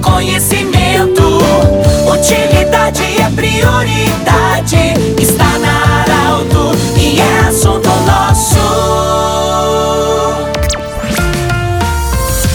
conhecimento. Utilidade é prioridade. Está na Arauto e é assunto nosso.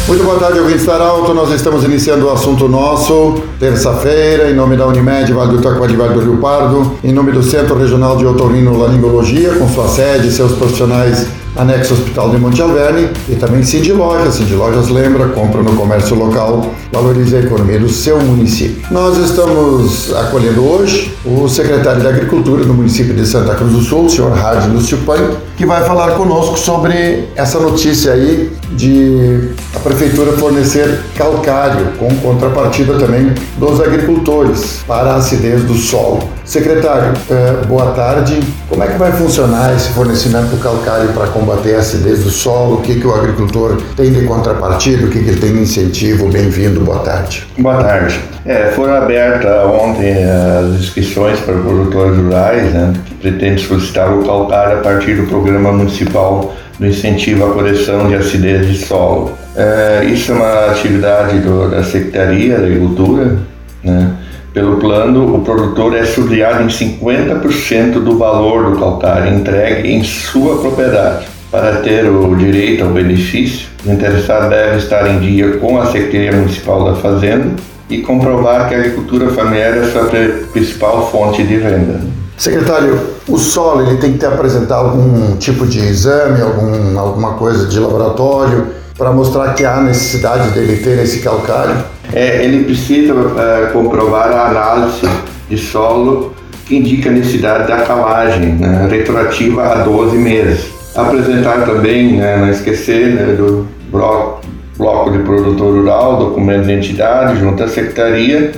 Muito boa tarde, ouvintes da Arauto. Nós estamos iniciando o assunto nosso, terça-feira, em nome da Unimed, Vale do Taquari, Vale do Rio Pardo, em nome do Centro Regional de Otorrinolaringologia, com sua sede e seus profissionais anexo Hospital de Monte Alverne e também Cindy Lojas. Cindy Lojas lembra, compra no comércio local, valoriza a economia do seu município. Nós estamos acolhendo hoje o secretário da Agricultura do município de Santa Cruz do Sul, o senhor Hard Lúcio Pan, que vai falar conosco sobre essa notícia aí de a prefeitura fornecer calcário com contrapartida também dos agricultores para a acidez do solo. Secretário, eh, boa tarde. Como é que vai funcionar esse fornecimento do calcário para combater a acidez do solo? O que, que o agricultor tem de contrapartida? O que, que ele tem de incentivo? Bem-vindo, boa tarde. Boa tarde. É, foram abertas ontem as inscrições para produtores rurais, né, que pretende solicitar o calcário a partir do Programa Municipal do Incentivo à Correção de Acidez de Solo. É, isso é uma atividade do, da Secretaria da Agricultura, né? Pelo plano, o produtor é subsidiado em 50% do valor do calcário entregue em sua propriedade. Para ter o direito ao benefício, o interessado deve estar em dia com a Secretaria Municipal da Fazenda e comprovar que a agricultura familiar é a sua principal fonte de renda. Secretário, o solo ele tem que ter, apresentar algum tipo de exame, algum, alguma coisa de laboratório para mostrar que há necessidade dele ter esse calcário? É, ele precisa é, comprovar a análise de solo que indica a necessidade da calagem, né, retroativa a 12 meses. Apresentar também, né, não esquecer, né, do bloco, bloco de produtor rural, documento de identidade, junto à secretaria,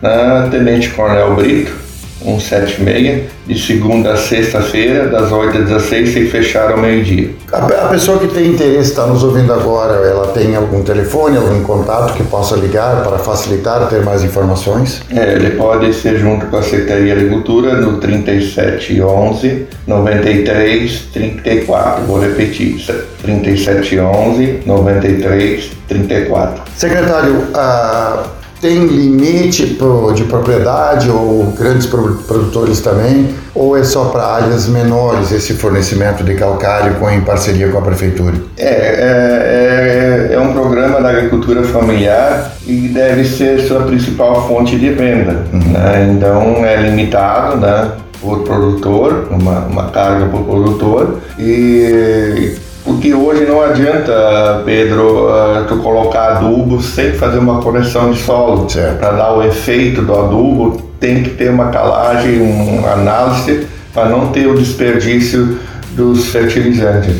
né, Tenente Coronel Brito, 176, de segunda a sexta-feira, das 8 às 16, sem fechar ao meio-dia. A, pessoa que tem interesse, está nos ouvindo agora, ela tem algum telefone, algum contato que possa ligar para facilitar ter mais informações? É, ele pode ser junto com a Secretaria de Agricultura no 3711 93 34. Vou repetir, 3711 93 34. Secretário, a tem limite de propriedade ou grandes produtores também? Ou é só para áreas menores esse fornecimento de calcário com, em parceria com a prefeitura? É, é, é, é um programa da agricultura familiar e deve ser sua principal fonte de renda. Uhum. Né? Então é limitado, né? por produtor, uma, uma carga por produtor e porque hoje não adianta, Pedro, uh, tu colocar adubo sem fazer uma correção de solo. Para dar o efeito do adubo, tem que ter uma calagem, uma análise, para não ter o desperdício dos fertilizantes.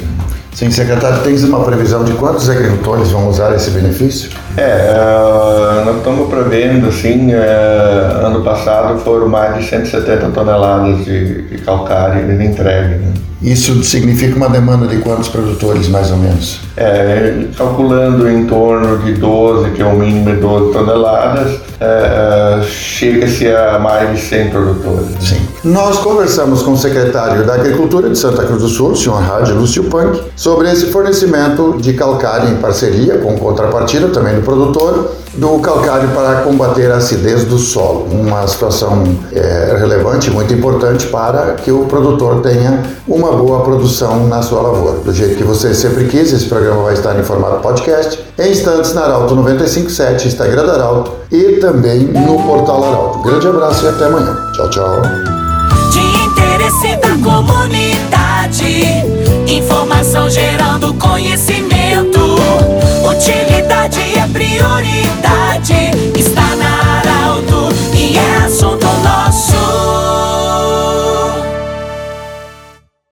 Sim, secretário, tens uma previsão de quantos agricultores vão usar esse benefício? É, uh, nós estamos prevendo, assim, uh, ano passado foram mais de 170 toneladas de, de calcário entregue. Né? Isso significa uma demanda de quantos produtores, mais ou menos? É, calculando em torno de 12, que é o mínimo de 12 toneladas, é, chega-se a mais de 100 produtores. Sim. Nós conversamos com o secretário da Agricultura de Santa Cruz do Sul, o senhor Rádio Lúcio Punk, sobre esse fornecimento de calcário em parceria com contrapartida também do produtor, do calcário para combater a acidez do solo. Uma situação é, relevante, muito importante para que o produtor tenha uma boa produção na sua lavoura. Do jeito que você sempre quis, esse programa vai estar em formato podcast, em instantes na Arauto 957, Instagram da Arauto e também no portal Arauto. Grande abraço e até amanhã. Tchau, tchau. De interesse da comunidade, informação gerando conhecimento. Utilidade é prioridade